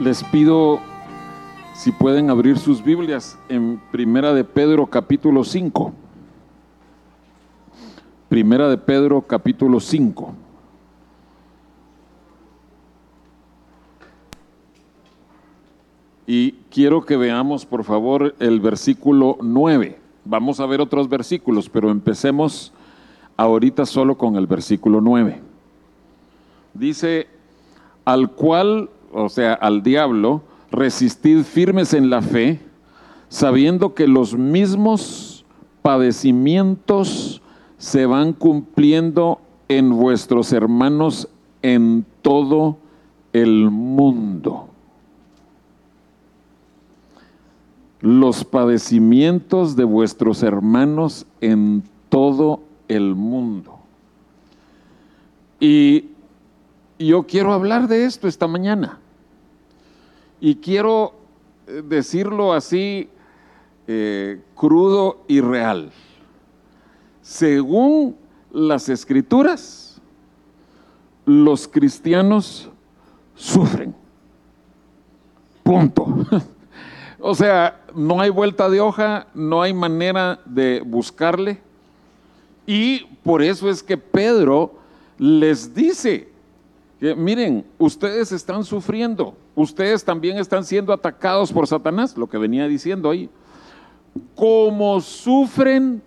Les pido si pueden abrir sus Biblias en Primera de Pedro capítulo 5. Primera de Pedro capítulo 5. Y quiero que veamos por favor el versículo 9. Vamos a ver otros versículos, pero empecemos ahorita solo con el versículo 9. Dice, al cual o sea, al diablo, resistid firmes en la fe, sabiendo que los mismos padecimientos se van cumpliendo en vuestros hermanos en todo el mundo. Los padecimientos de vuestros hermanos en todo el mundo. Y yo quiero hablar de esto esta mañana. Y quiero eh, decirlo así, eh, crudo y real. Según las escrituras, los cristianos sufren. Punto. o sea, no hay vuelta de hoja, no hay manera de buscarle. Y por eso es que Pedro les dice, miren, ustedes están sufriendo, ustedes también están siendo atacados por Satanás, lo que venía diciendo ahí. Como sufren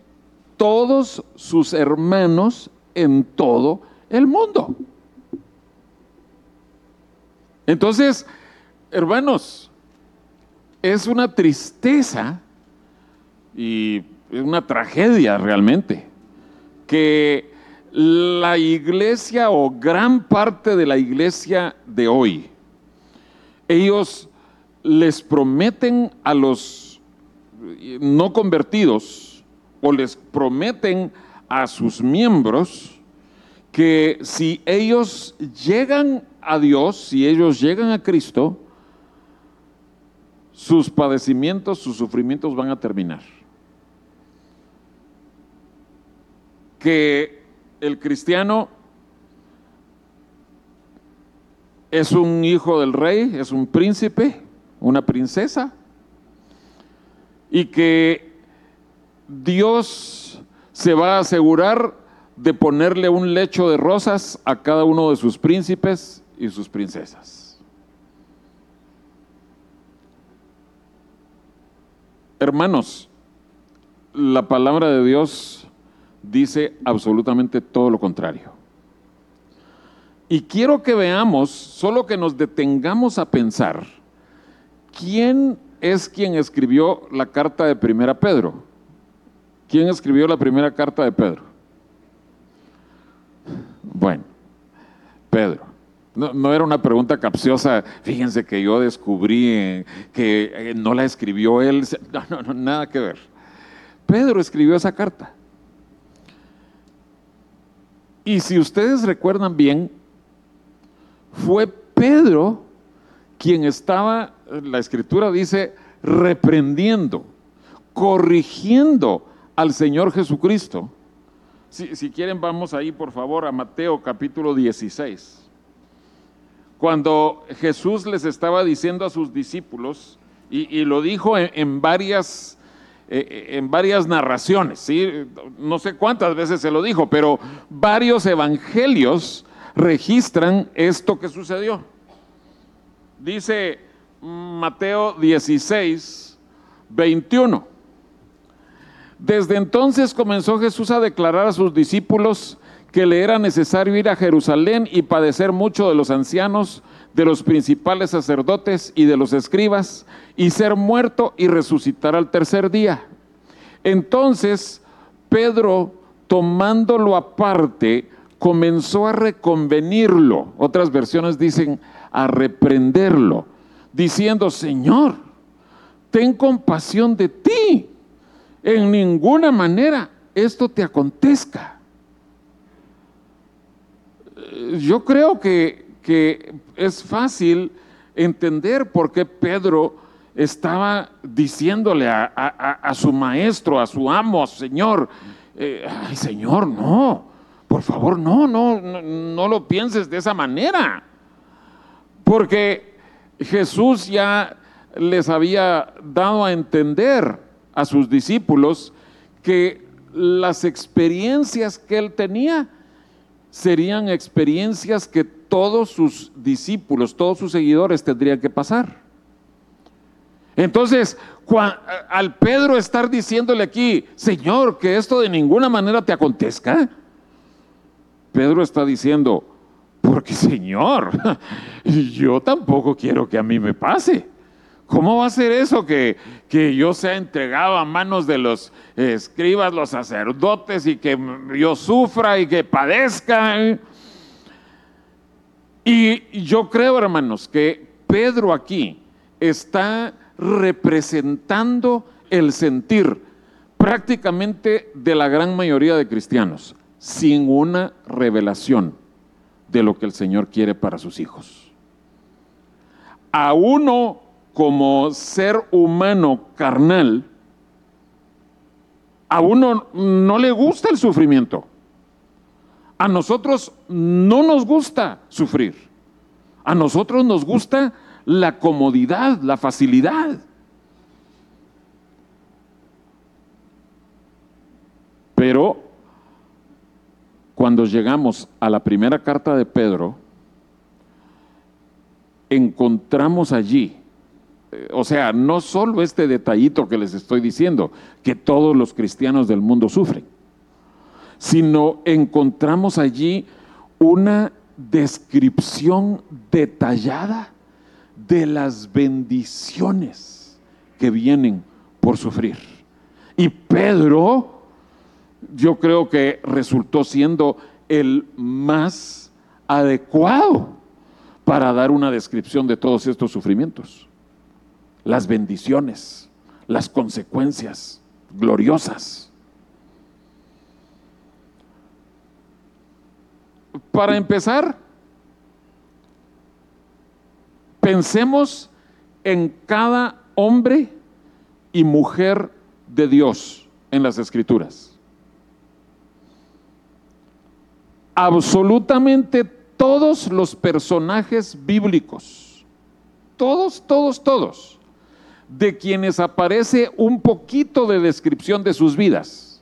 todos sus hermanos en todo el mundo. Entonces, hermanos, es una tristeza y es una tragedia realmente que la iglesia o gran parte de la iglesia de hoy, ellos les prometen a los no convertidos o les prometen a sus miembros que si ellos llegan a Dios, si ellos llegan a Cristo, sus padecimientos, sus sufrimientos van a terminar. Que el cristiano es un hijo del rey, es un príncipe, una princesa, y que Dios se va a asegurar de ponerle un lecho de rosas a cada uno de sus príncipes y sus princesas. Hermanos, la palabra de Dios dice absolutamente todo lo contrario. Y quiero que veamos, solo que nos detengamos a pensar, ¿quién es quien escribió la carta de Primera Pedro? ¿Quién escribió la primera carta de Pedro? Bueno, Pedro. No, era una pregunta capciosa. Fíjense que yo descubrí que eh, no la escribió él. no, no, nada que ver. Pedro escribió esa carta. Y si ustedes recuerdan bien, fue Pedro quien estaba, la escritura dice, reprendiendo, corrigiendo al Señor Jesucristo. Si, quieren, vamos ahí por favor a Mateo capítulo 16. Cuando Jesús les estaba diciendo a sus discípulos, y, lo dijo en varias en varias narraciones, ¿sí? no sé cuántas veces se lo dijo, pero varios evangelios registran esto que sucedió. Dice Mateo 16, 21. Desde entonces comenzó Jesús a declarar a sus discípulos que le era necesario ir a Jerusalén y padecer mucho de los ancianos, de los principales sacerdotes y de los escribas, y ser muerto y resucitar al tercer día. Entonces Pedro, tomándolo aparte, comenzó a reconvenirlo. Otras versiones dicen a reprenderlo, diciendo, Señor, ten compasión de ti. En ninguna manera esto te acontezca. Yo creo que es fácil entender por qué Pedro estaba diciéndole a, su maestro, a su amo, Señor, eh, ay Señor, no, por favor, no, no, no, no lo pienses de esa manera. Porque Jesús ya les había dado a entender a sus discípulos que las experiencias que él tenía serían experiencias que todos sus discípulos, todos sus seguidores tendrían que pasar. Entonces, al Pedro estar diciéndole aquí, Señor, que esto de ninguna manera te acontezca, Pedro está diciendo, porque Señor, yo tampoco quiero que a mí me pase. ¿Cómo va a ser eso que, que yo sea entregado a manos de los escribas, los sacerdotes y que yo sufra y que padezca? Y yo creo, hermanos, que Pedro aquí está representando el sentir prácticamente de la gran mayoría de cristianos, sin una revelación de lo que el Señor quiere para sus hijos. A uno como ser humano carnal, a uno no le gusta el sufrimiento. A nosotros no nos gusta sufrir. A nosotros nos gusta la comodidad, la facilidad. Pero cuando llegamos a la primera carta de Pedro, encontramos allí, o sea, no solo este detallito que les estoy diciendo, que todos los cristianos del mundo sufren, sino encontramos allí una descripción detallada de las bendiciones que vienen por sufrir. Y Pedro, yo creo que resultó siendo el más adecuado para dar una descripción de todos estos sufrimientos. Las bendiciones, las consecuencias gloriosas. Para empezar, Pensemos en cada hombre y mujer de Dios en las escrituras. Absolutamente todos los personajes bíblicos, todos, todos, todos, de quienes aparece un poquito de descripción de sus vidas.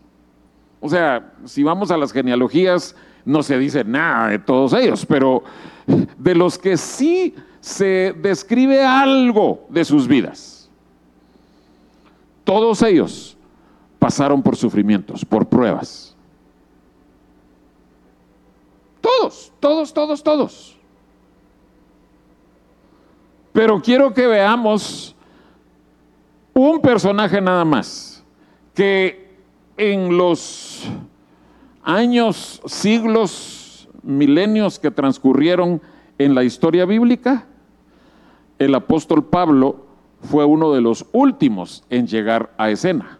O sea, si vamos a las genealogías, no se dice nada de todos ellos, pero de los que sí se describe algo de sus vidas. Todos ellos pasaron por sufrimientos, por pruebas. Todos, todos, todos, todos. Pero quiero que veamos un personaje nada más, que en los años, siglos, milenios que transcurrieron en la historia bíblica, el apóstol Pablo fue uno de los últimos en llegar a escena.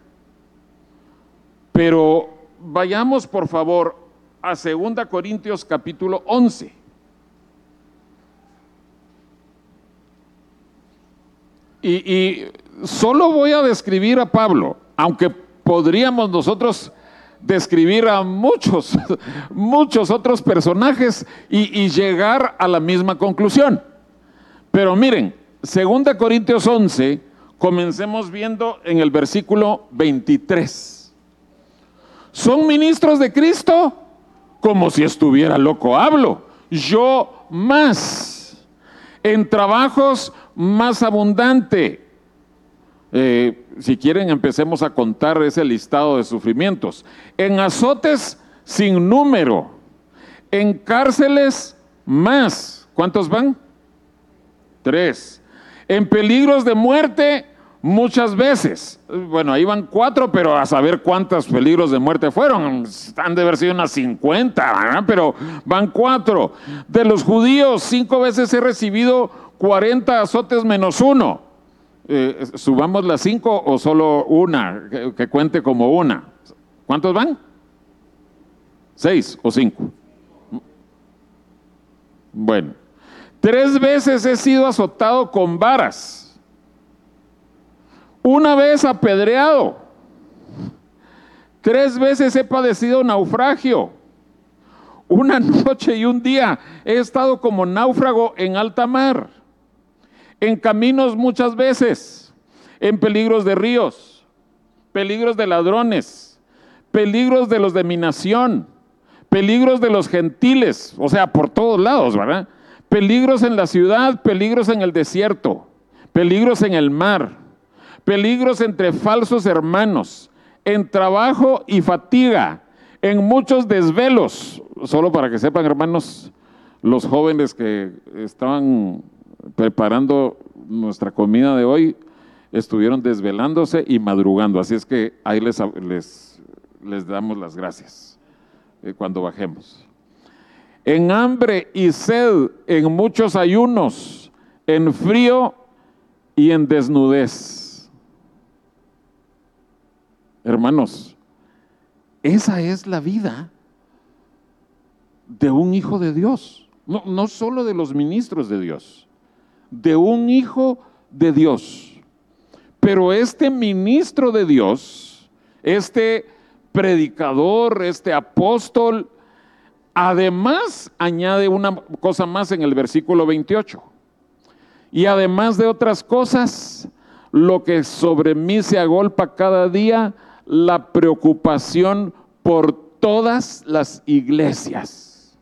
Pero vayamos por favor a 2 Corintios capítulo 11. Y, y, solo voy a describir a Pablo, aunque podríamos nosotros describir a muchos, muchos otros personajes y, llegar a la misma conclusión. Pero miren, 2 Corintios 11, comencemos viendo en el versículo 23. Son ministros de Cristo como si estuviera loco hablo. Yo más, en trabajos más abundante. Eh, si quieren, empecemos a contar ese listado de sufrimientos. En azotes sin número, en cárceles más. ¿Cuántos van? Tres. En peligros de muerte muchas veces. Bueno, ahí van cuatro, pero a saber cuántos peligros de muerte fueron. Han de haber sido unas 50, pero van cuatro. De los judíos, cinco veces he recibido 40 azotes menos uno. Eh, ¿Subamos las cinco o solo una, que cuente como una? ¿Cuántos van? ¿Seis o cinco? Bueno. Tres veces he sido azotado con varas. Una vez apedreado. Tres veces he padecido naufragio. Una noche y un día he estado como náufrago en alta mar. En caminos muchas veces, en peligros de ríos, peligros de ladrones, peligros de los de mi nación, peligros de los gentiles, o sea, por todos lados, ¿verdad? Peligros en la ciudad, peligros en el desierto, peligros en el mar, peligros entre falsos hermanos, en trabajo y fatiga, en muchos desvelos. Solo para que sepan, hermanos, los jóvenes que estaban preparando nuestra comida de hoy estuvieron desvelándose y madrugando. Así es que ahí les, les, les damos las gracias eh, cuando bajemos. En hambre y sed, en muchos ayunos, en frío y en desnudez. Hermanos, esa es la vida de un hijo de Dios. No, no solo de los ministros de Dios, de un hijo de Dios. Pero este ministro de Dios, este predicador, este apóstol, además añade una cosa más en el versículo 28. Y además de otras cosas, lo que sobre mí se agolpa cada día, la preocupación por todas las iglesias.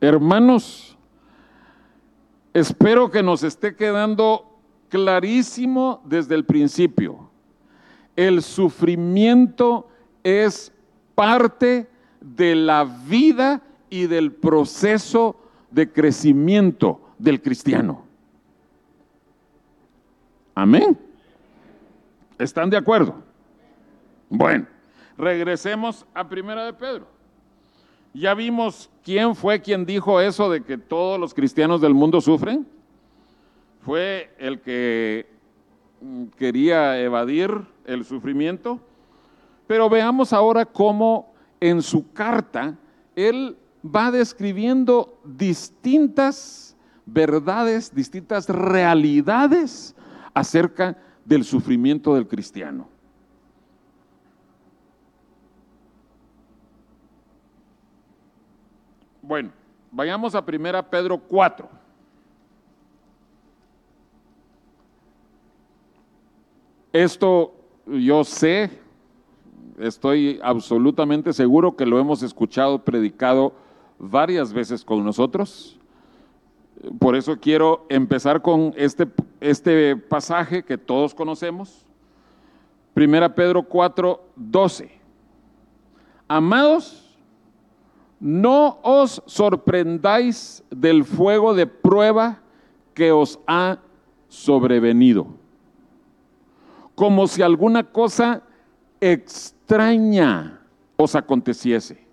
Hermanos, espero que nos esté quedando clarísimo desde el principio. El sufrimiento es parte de la vida y del proceso de crecimiento del cristiano. Amén. ¿Están de acuerdo? Bueno, regresemos a Primera de Pedro. Ya vimos quién fue quien dijo eso de que todos los cristianos del mundo sufren. Fue el que mm, quería evadir el sufrimiento. Pero veamos ahora cómo en su carta él va describiendo distintas verdades, distintas realidades acerca del sufrimiento del cristiano. Bueno, vayamos a 1 Pedro 4. Esto yo sé, estoy absolutamente seguro que lo hemos escuchado predicado varias veces con nosotros. Por eso quiero empezar con este, este pasaje que todos conocemos. Primera Pedro 4, 12. Amados, no os sorprendáis del fuego de prueba que os ha sobrevenido, como si alguna cosa extraña os aconteciese.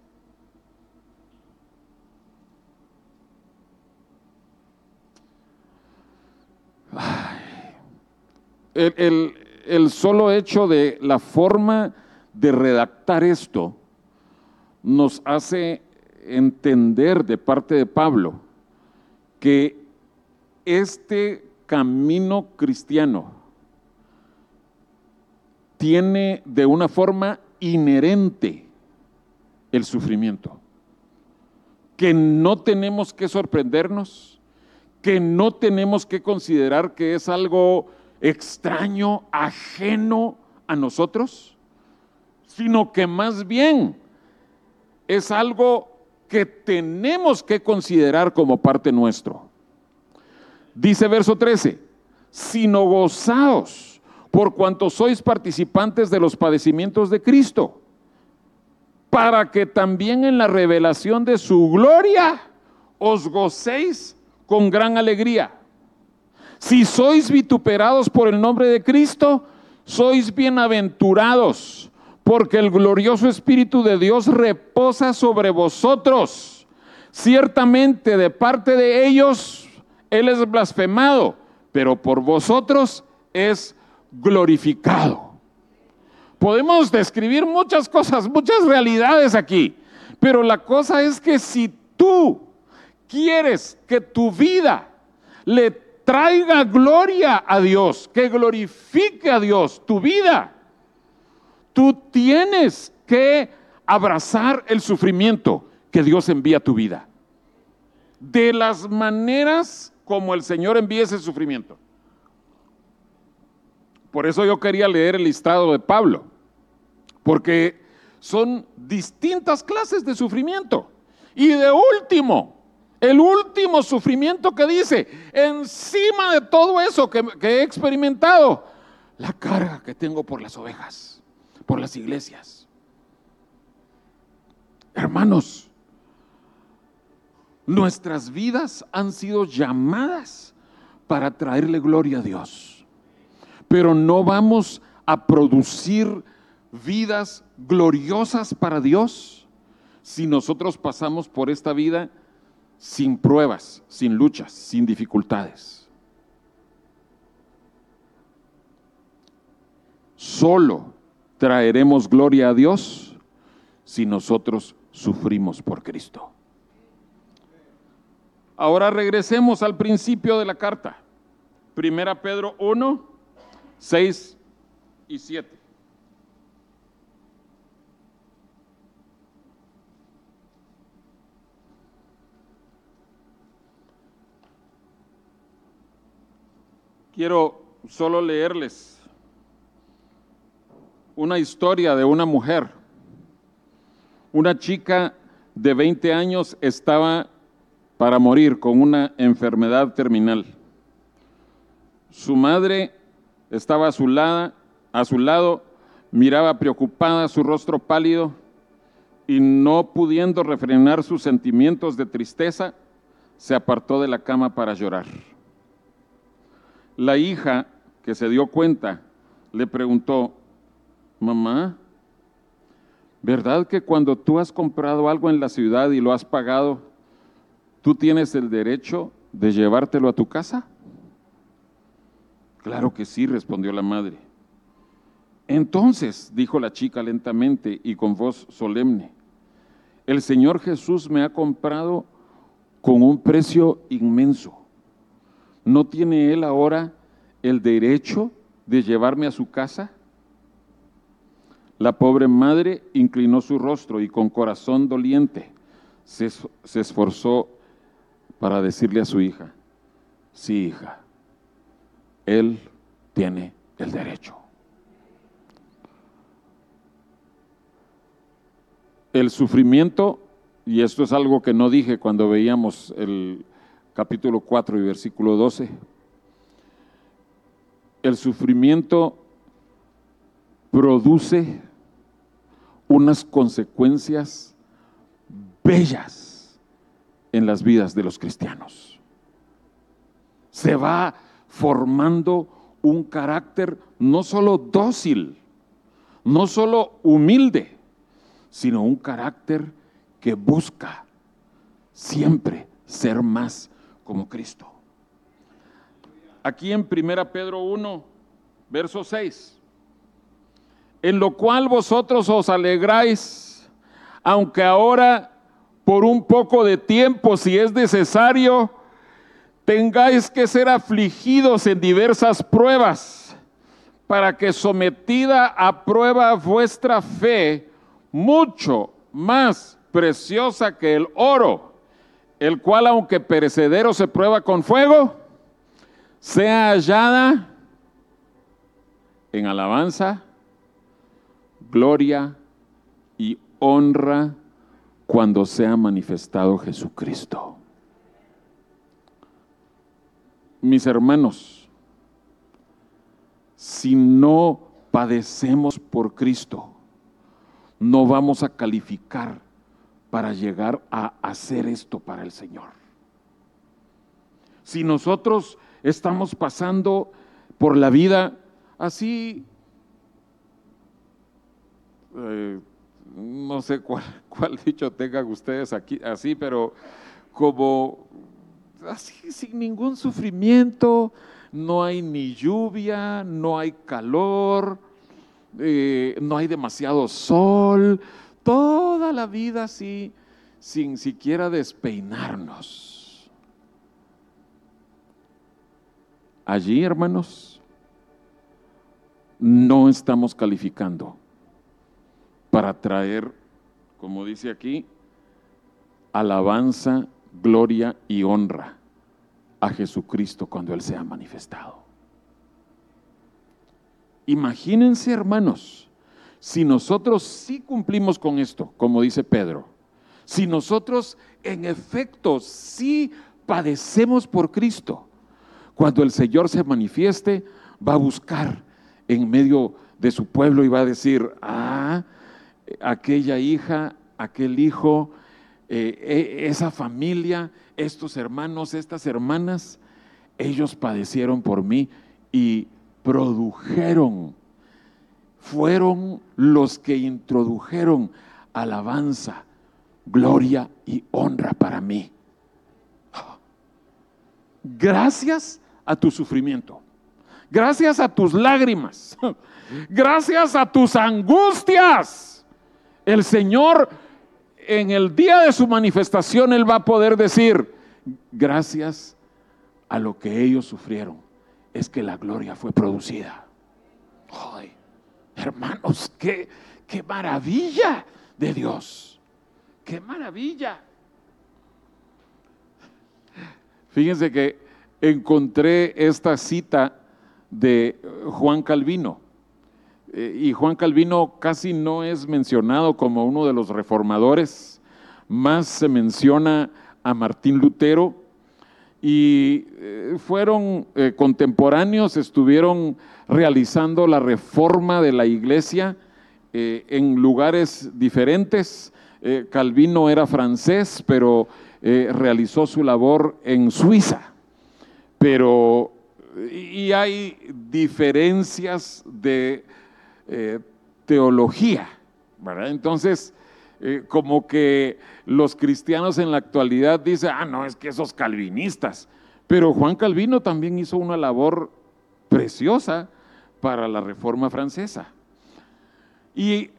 El, el, solo hecho de la forma de redactar esto nos hace entender de parte de Pablo que este camino cristiano tiene de una forma inherente el sufrimiento, que no tenemos que sorprendernos, que no tenemos que considerar que es algo extraño, ajeno a nosotros, sino que más bien es algo que tenemos que considerar como parte nuestro. Dice verso 13, sino gozaos por cuanto sois participantes de los padecimientos de Cristo, para que también en la revelación de su gloria os gocéis con gran alegría. Si sois vituperados por el nombre de Cristo, sois bienaventurados porque el glorioso Espíritu de Dios reposa sobre vosotros. Ciertamente de parte de ellos Él es blasfemado, pero por vosotros es glorificado. Podemos describir muchas cosas, muchas realidades aquí, pero la cosa es que si tú quieres que tu vida le traiga gloria a Dios, que glorifique a Dios, tu vida, Tú tienes que abrazar el sufrimiento que Dios envía a tu vida. De las maneras como el Señor envíe ese sufrimiento. Por eso yo quería leer el listado de Pablo, porque son distintas clases de sufrimiento. Y de último, el último sufrimiento que dice, encima de todo eso que, he experimentado, la carga que tengo por las ovejas, por las iglesias. Hermanos, nuestras vidas han sido llamadas para traerle gloria a Dios, pero no vamos a producir vidas gloriosas para Dios si nosotros pasamos por esta vida sin pruebas, sin luchas, sin dificultades. Solo traeremos gloria a Dios si nosotros sufrimos por Cristo. Ahora regresemos al principio de la carta. Primera Pedro 1, 6 y 7. quiero solo leerles una historia de una mujer. Una chica de 20 años estaba para morir con una enfermedad terminal. Su madre estaba a su, lado, a su lado, miraba preocupada su rostro pálido y no pudiendo refrenar sus sentimientos de tristeza, se apartó de la cama para llorar. La hija que se dio cuenta le preguntó, mamá, ¿verdad que cuando tú has comprado algo en la ciudad y lo has pagado, tú tienes el derecho de llevártelo a tu casa? Claro que sí, respondió la madre. Entonces, dijo la chica lentamente y con voz solemne, el Señor Jesús me ha comprado con un precio inmenso. ¿no tiene él ahora el derecho de llevarme a su casa? La pobre madre inclinó su rostro y con corazón doliente se, esforzó para decirle a su hija, sí hija, él tiene el derecho. El sufrimiento, y esto es algo que no dije cuando veíamos el, capítulo 4 y versículo 12. El sufrimiento produce unas consecuencias bellas en las vidas de los cristianos. Se va formando un carácter no solo dócil, no solo humilde, sino un carácter que busca siempre ser más como Cristo. Aquí en 1 Pedro 1, verso 6. En lo cual vosotros os alegráis, aunque ahora por un poco de tiempo, si es necesario, tengáis que ser afligidos en diversas pruebas, para que sometida a prueba vuestra fe, mucho más preciosa que el oro, el cual aunque perecedero se prueba con fuego, sea hallada en alabanza, gloria y honra cuando sea manifestado Jesucristo. Mis hermanos, si no padecemos por Cristo, no vamos a calificar para llegar a hacer esto para el Señor. Si nosotros estamos pasando por la vida así, eh, no sé cuál, dicho tengan ustedes aquí, así, pero como así, sin ningún sufrimiento, no hay ni lluvia, no hay calor, eh, no hay demasiado sol, toda la vida así, sin siquiera despeinarnos. Allí, hermanos, no estamos calificando para traer, como dice aquí, alabanza, gloria y honra a Jesucristo cuando Él sea manifestado. Imagínense, hermanos, si nosotros sí cumplimos con esto, como dice Pedro, si nosotros en efecto sí padecemos por Cristo, cuando el Señor se manifieste, va a buscar en medio de su pueblo y va a decir, ah, aquella hija, aquel hijo, eh, e, esa familia, estos hermanos, estas hermanas, ellos padecieron por mí y produjeron, fueron los que introdujeron alabanza, gloria y honra para mí. Gracias a tu sufrimiento, gracias a tus lágrimas, gracias a tus angustias, el Señor en el día de su manifestación, Él va a poder decir, gracias a lo que ellos sufrieron, es que la gloria fue producida. Ay, hermanos, qué, qué maravilla de Dios. Qué maravilla. Fíjense que encontré esta cita de Juan Calvino. Eh, y Juan Calvino casi no es mencionado como uno de los reformadores, más se menciona a Martín Lutero y eh, fueron eh, contemporáneos, estuvieron realizando la reforma de la iglesia en lugares diferentes. Calvino era francés, pero realizó su labor en Suiza. Pero, y hay diferencias de eh, teología, ¿verdad? Entonces, eh, como que los cristianos en la actualidad dicen, ah, no, es que esos calvinistas. Pero Juan Calvino también hizo una labor preciosa para la Reforma Francesa. Y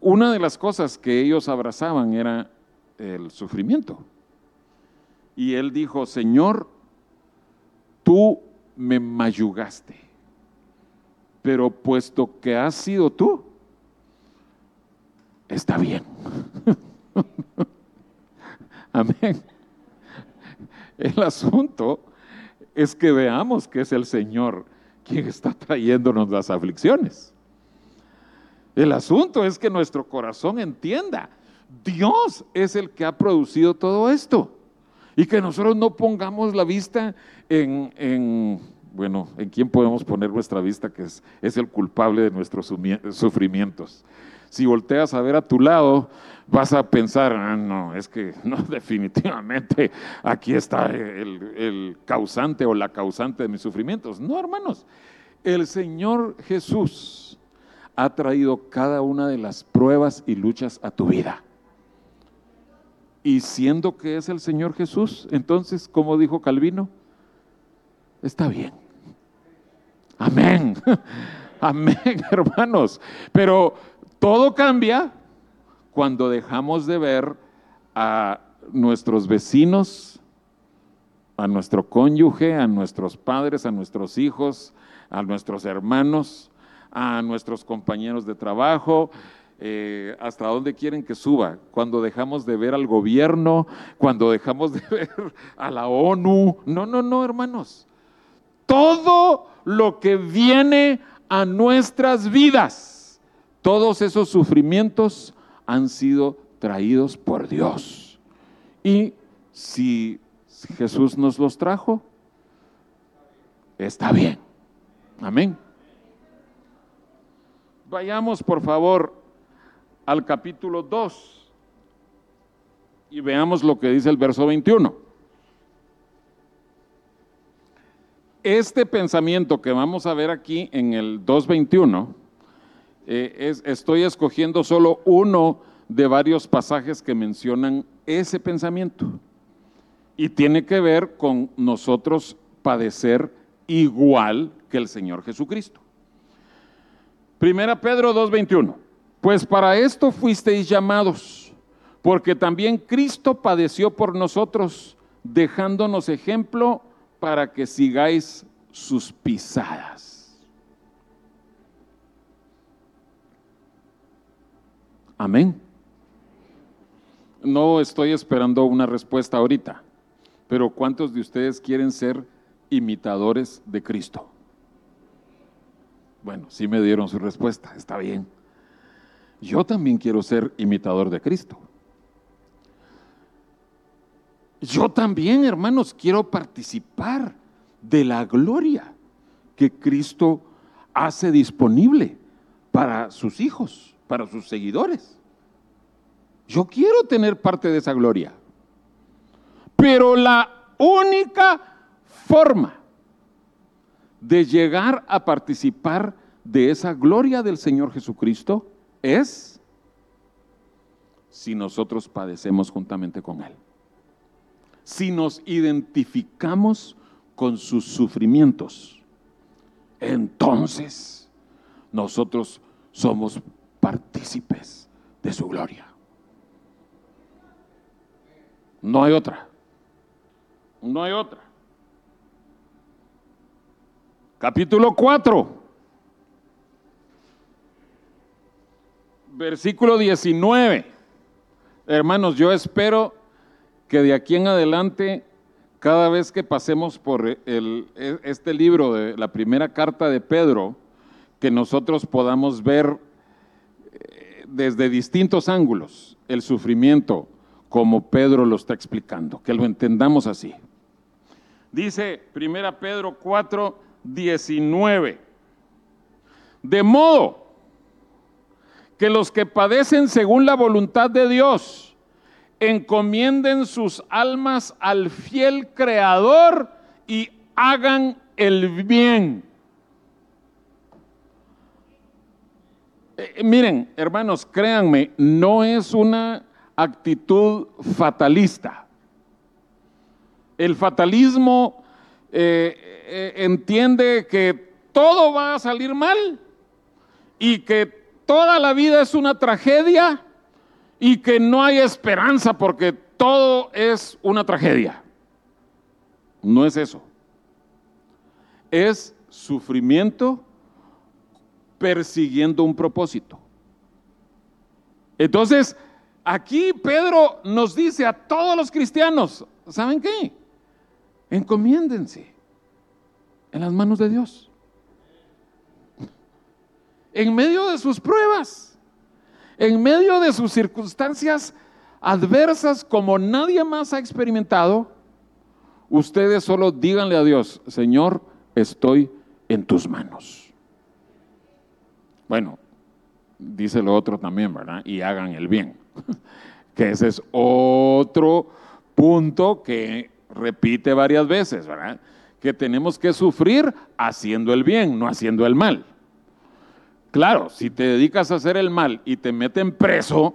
una de las cosas que ellos abrazaban era el sufrimiento. Y él dijo, Señor, tú me mayugaste pero puesto que has sido tú, está bien. Amén. El asunto es que veamos que es el Señor quien está trayéndonos las aflicciones. El asunto es que nuestro corazón entienda, Dios es el que ha producido todo esto. Y que nosotros no pongamos la vista en, en bueno, ¿en quién podemos poner nuestra vista que es, el culpable de nuestros sufrimientos? Si volteas a ver a tu lado, vas a pensar, ah, no, es que no, definitivamente aquí está el, el causante o la causante de mis sufrimientos. No, hermanos, el Señor Jesús ha traído cada una de las pruebas y luchas a tu vida. Y siendo que es el Señor Jesús, entonces, como dijo Calvino, está bien. Amén. Amén, hermanos. Pero todo cambia cuando dejamos de ver a nuestros vecinos, a nuestro cónyuge, a nuestros padres, a nuestros hijos, a nuestros hermanos, a nuestros compañeros de trabajo, eh, hasta dónde quieren que suba, cuando dejamos de ver al gobierno, cuando dejamos de ver a la ONU. No, no, no, hermanos todo lo que viene a nuestras vidas, todos esos sufrimientos han sido traídos por Dios. Y si Jesús nos los trajo, está bien. Amén. Vayamos por favor al capítulo 2 y veamos lo que dice el verso 21. Este pensamiento que vamos a ver aquí en el 221, eh, estoy escogiendo solo uno de varios pasajes que mencionan ese pensamiento. Y tiene que ver con nosotros padecer igual que el Señor Jesucristo. Primera Pedro 2.21. Pues para esto fuisteis llamados, porque también Cristo padeció por nosotros, dejándonos ejemplo para que sigáis sus pisadas. Amén. No estoy esperando una respuesta ahorita, Pero ¿cuántos de ustedes quieren ser imitadores de Cristo? Bueno, sí me dieron su respuesta, está bien. Yo también quiero ser imitador de Cristo. Yo también, hermanos, quiero participar de la gloria que Cristo hace disponible para sus hijos, para sus seguidores. Yo quiero tener parte de esa gloria. Pero la única forma de llegar a participar de esa gloria del Señor Jesucristo es si nosotros padecemos juntamente con Él. Si nos identificamos con sus sufrimientos, entonces nosotros somos partícipes de su gloria. No hay otra. No hay otra. Capítulo 4. Versículo 19. Hermanos, yo espero que de aquí en adelante, cada vez que pasemos por el, este libro de la primera carta de Pedro, que nosotros podamos ver eh, desde distintos ángulos el sufrimiento como Pedro lo está explicando, que lo entendamos así. Dice 1 Pedro 4, 19. De modo que los que padecen según la voluntad de Dios encomienden sus almas al fiel Creador y hagan el bien. Eh, miren, hermanos, créanme, no es una actitud fatalista. El fatalismo eh, eh, entiende que todo va a salir mal y que toda la vida es una tragedia y que no hay esperanza porque todo es una tragedia. No es eso. Es sufrimiento persiguiendo un propósito. Entonces, Aquí Pedro nos dice a todos los cristianos, ¿saben qué? Encomiéndense en las manos de Dios. En medio de sus pruebas, en medio de sus circunstancias adversas como nadie más ha experimentado, ustedes solo díganle a Dios, Señor, estoy en tus manos. Bueno, dice lo otro también, ¿verdad? Y hagan el bien. que ese es otro punto que repite varias veces, ¿verdad? Que tenemos que sufrir haciendo el bien, no haciendo el mal. Claro, si te dedicas a hacer el mal y te meten preso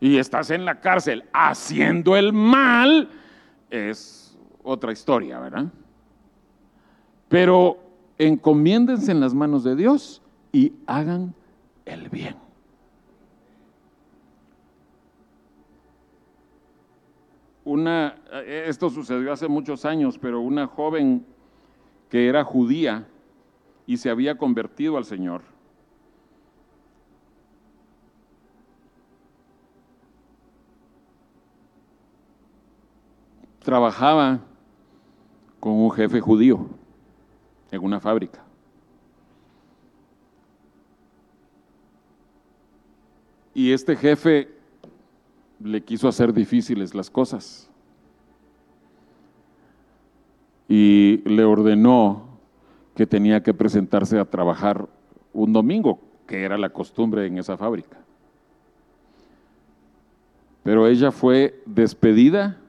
y estás en la cárcel haciendo el mal, es otra historia, ¿verdad? Pero encomiéndense en las manos de Dios y hagan el bien. una, esto sucedió hace muchos años, pero una joven que era judía y se había convertido al Señor. Trabajaba con un jefe judío en una fábrica. Y este jefe le quiso hacer difíciles las cosas y le ordenó que tenía que presentarse a trabajar un domingo, que era la costumbre en esa fábrica. Pero ella fue despedida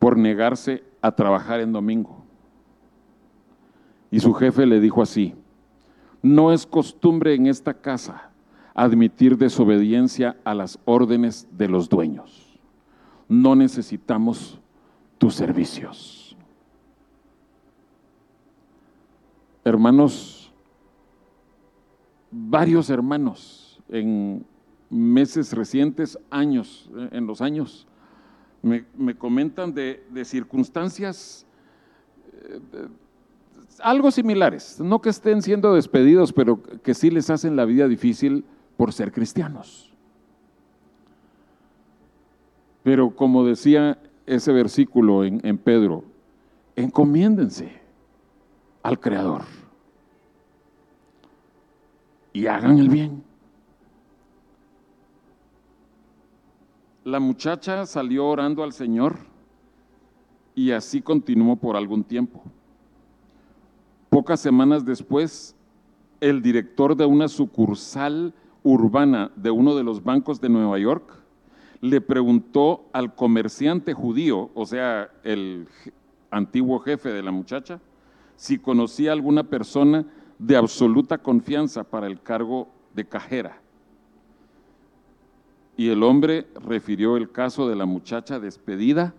por negarse a trabajar en domingo. Y su jefe le dijo así, no es costumbre en esta casa admitir desobediencia a las órdenes de los dueños. No necesitamos tus servicios. Hermanos, varios hermanos en meses recientes, años, en los años, me, comentan de, circunstancias eh, algo similares, no que estén siendo despedidos, pero que sí les hacen la vida difícil por ser cristianos. Pero como decía ese versículo en, en Pedro, encomiéndense al Creador y hagan el bien. La muchacha salió orando al Señor y así continuó por algún tiempo. Pocas semanas después, el director de una sucursal urbana de uno de los bancos de Nueva York le preguntó al comerciante judío, o sea, el antiguo jefe de la muchacha, si conocía alguna persona de absoluta confianza para el cargo de cajera. Y el hombre refirió el caso de la muchacha despedida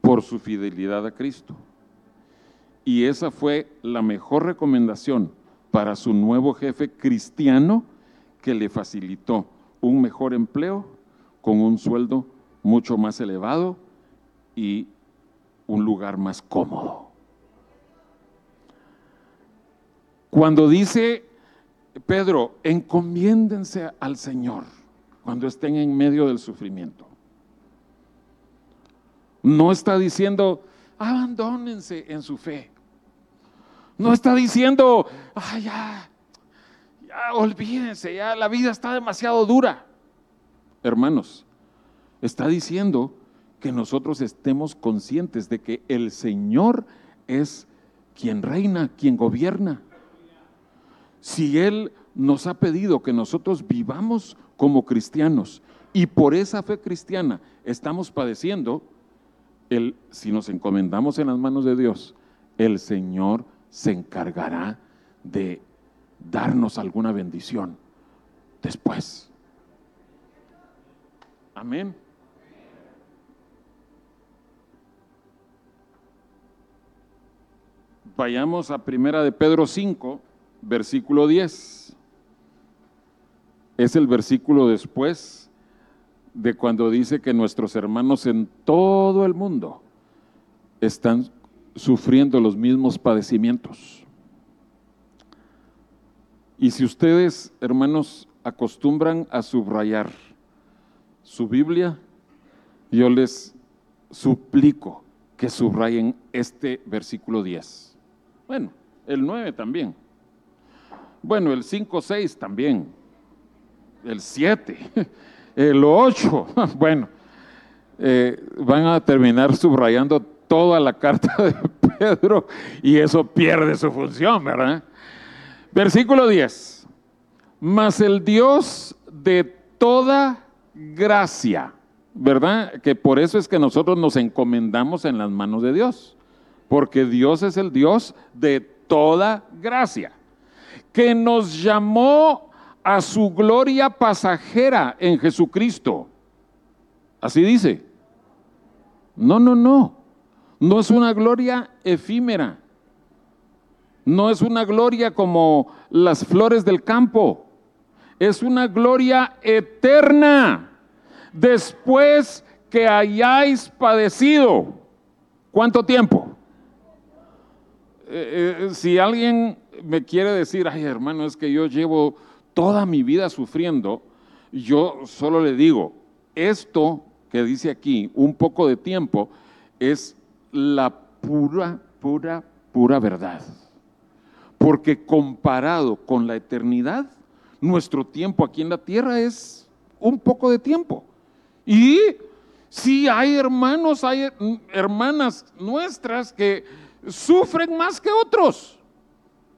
por su fidelidad a Cristo. Y esa fue la mejor recomendación para su nuevo jefe cristiano que le facilitó un mejor empleo con un sueldo mucho más elevado y un lugar más cómodo. Cuando dice Pedro, encomiéndense al Señor cuando estén en medio del sufrimiento. No está diciendo, abandónense en su fe. No está diciendo, ay, ya, ya, olvídense, ya la vida está demasiado dura. Hermanos, está diciendo que nosotros estemos conscientes de que el Señor es quien reina, quien gobierna. Si Él nos ha pedido que nosotros vivamos como cristianos y por esa fe cristiana estamos padeciendo, el, si nos encomendamos en las manos de Dios, el Señor se encargará de darnos alguna bendición después. Amén. Vayamos a Primera de Pedro 5, versículo 10. Es el versículo después de cuando dice que nuestros hermanos en todo el mundo están sufriendo los mismos padecimientos. Y si ustedes, hermanos, acostumbran a subrayar su Biblia, yo les suplico que subrayen este versículo 10. Bueno, el 9 también. Bueno, el 5, 6 también. El 7, el 8. Bueno, eh, van a terminar subrayando toda la carta de Pedro y eso pierde su función, ¿verdad? Versículo 10. Mas el Dios de toda gracia, ¿verdad? Que por eso es que nosotros nos encomendamos en las manos de Dios, porque Dios es el Dios de toda gracia, que nos llamó a su gloria pasajera en Jesucristo. Así dice. No, no, no. No es una gloria efímera. No es una gloria como las flores del campo. Es una gloria eterna. Después que hayáis padecido. ¿Cuánto tiempo? Eh, eh, si alguien me quiere decir, ay hermano, es que yo llevo toda mi vida sufriendo, yo solo le digo, esto que dice aquí, un poco de tiempo, es la pura, pura, pura verdad. Porque comparado con la eternidad, nuestro tiempo aquí en la tierra es un poco de tiempo. Y si hay hermanos, hay hermanas nuestras que sufren más que otros.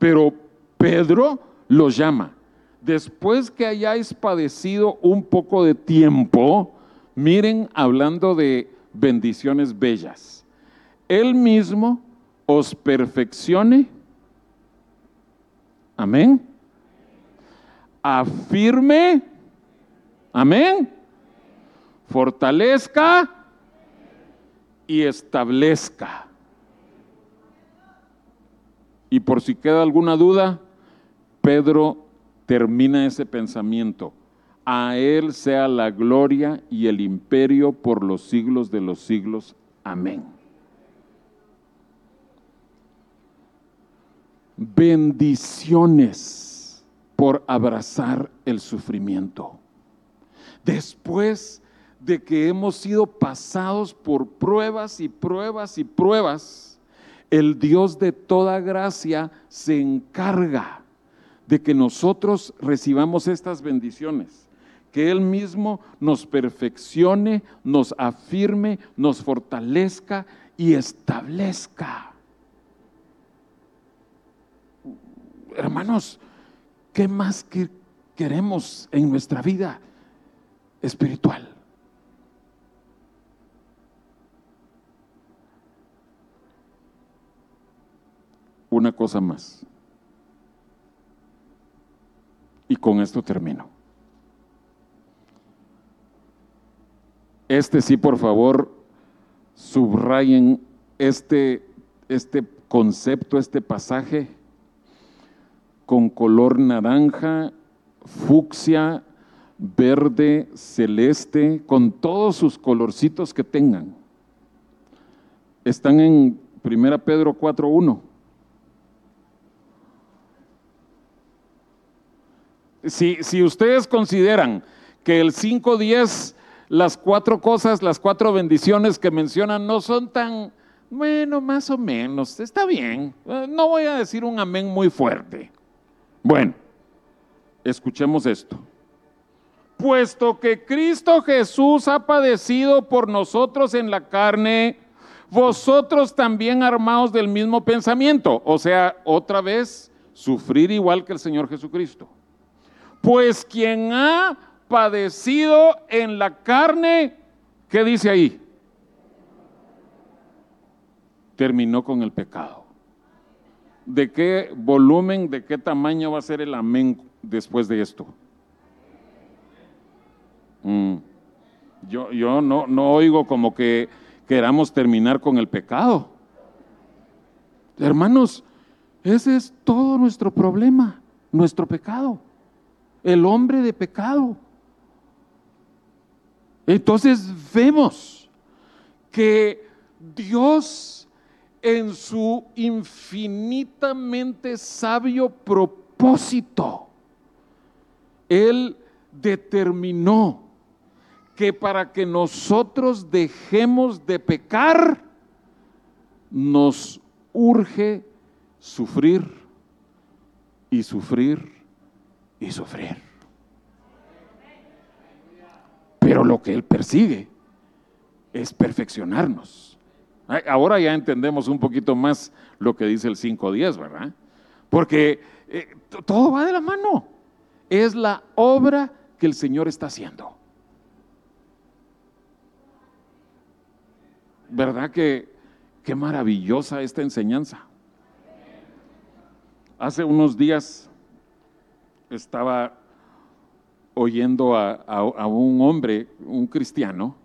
Pero Pedro los llama. Después que hayáis padecido un poco de tiempo, miren hablando de bendiciones bellas. Él mismo os perfeccione. Amén. Afirme. Amén. Fortalezca y establezca. Y por si queda alguna duda, Pedro termina ese pensamiento. A Él sea la gloria y el imperio por los siglos de los siglos. Amén. Bendiciones por abrazar el sufrimiento. Después de que hemos sido pasados por pruebas y pruebas y pruebas, el Dios de toda gracia se encarga de que nosotros recibamos estas bendiciones, que Él mismo nos perfeccione, nos afirme, nos fortalezca y establezca. Hermanos, ¿qué más que queremos en nuestra vida espiritual? Una cosa más. Y con esto termino. Este sí, por favor, subrayen este, este concepto, este pasaje con color naranja, fucsia, verde, celeste, con todos sus colorcitos que tengan. Están en 1 Pedro 4.1. Si, si ustedes consideran que el 5.10, las cuatro cosas, las cuatro bendiciones que mencionan no son tan, bueno, más o menos, está bien. Eh, no voy a decir un amén muy fuerte. Bueno, escuchemos esto. Puesto que Cristo Jesús ha padecido por nosotros en la carne, vosotros también armados del mismo pensamiento. O sea, otra vez, sufrir igual que el Señor Jesucristo. Pues quien ha padecido en la carne, ¿qué dice ahí? Terminó con el pecado. ¿De qué volumen, de qué tamaño va a ser el amén después de esto? Mm. Yo, yo no, no oigo como que queramos terminar con el pecado. Hermanos, ese es todo nuestro problema, nuestro pecado el hombre de pecado. Entonces vemos que Dios en su infinitamente sabio propósito, Él determinó que para que nosotros dejemos de pecar, nos urge sufrir y sufrir y sufrir. Pero lo que Él persigue es perfeccionarnos. Ahora ya entendemos un poquito más lo que dice el 5.10, ¿verdad? Porque eh, todo va de la mano. Es la obra que el Señor está haciendo. ¿Verdad que qué maravillosa esta enseñanza? Hace unos días estaba oyendo a, un hombre, un cristiano.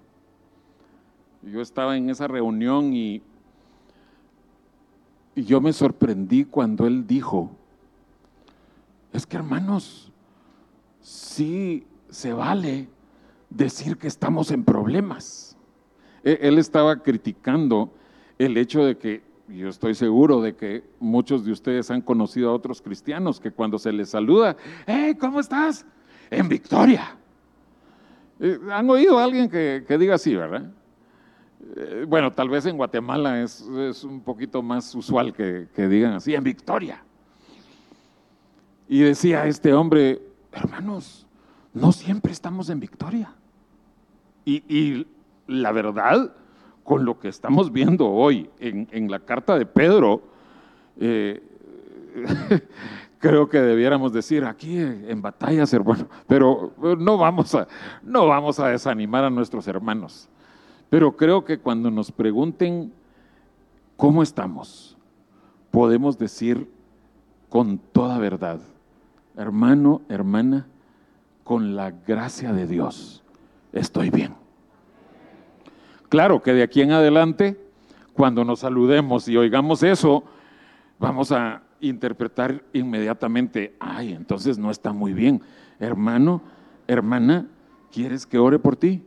Yo estaba en esa reunión y, y yo me sorprendí cuando él dijo, es que hermanos, sí se vale decir que estamos en problemas. E, él estaba criticando el hecho de que yo estoy seguro de que muchos de ustedes han conocido a otros cristianos que cuando se les saluda, hey, ¿cómo estás? En victoria. Eh, ¿Han oído a alguien que, diga así, verdad? Eh, bueno, tal vez en Guatemala es, un poquito más usual que, digan así, en victoria. Y decía este hombre, hermanos, no siempre estamos en victoria. Y, y la verdad, con lo que estamos viendo hoy en, la carta de Pedro, eh, creo que debiéramos decir aquí en batallas, hermano, pero no vamos, a, no vamos a desanimar a nuestros hermanos. Pero creo que cuando nos pregunten cómo estamos, podemos decir con toda verdad, hermano, hermana, con la gracia de Dios, estoy bien. Claro que de aquí en adelante, cuando nos saludemos y oigamos eso, vamos a interpretar inmediatamente, ay, entonces no está muy bien. Hermano, hermana, ¿quieres que ore por ti?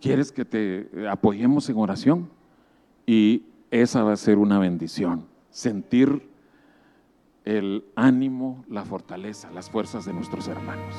¿Quieres que te apoyemos en oración? Y esa va a ser una bendición, sentir el ánimo, la fortaleza, las fuerzas de nuestros hermanos.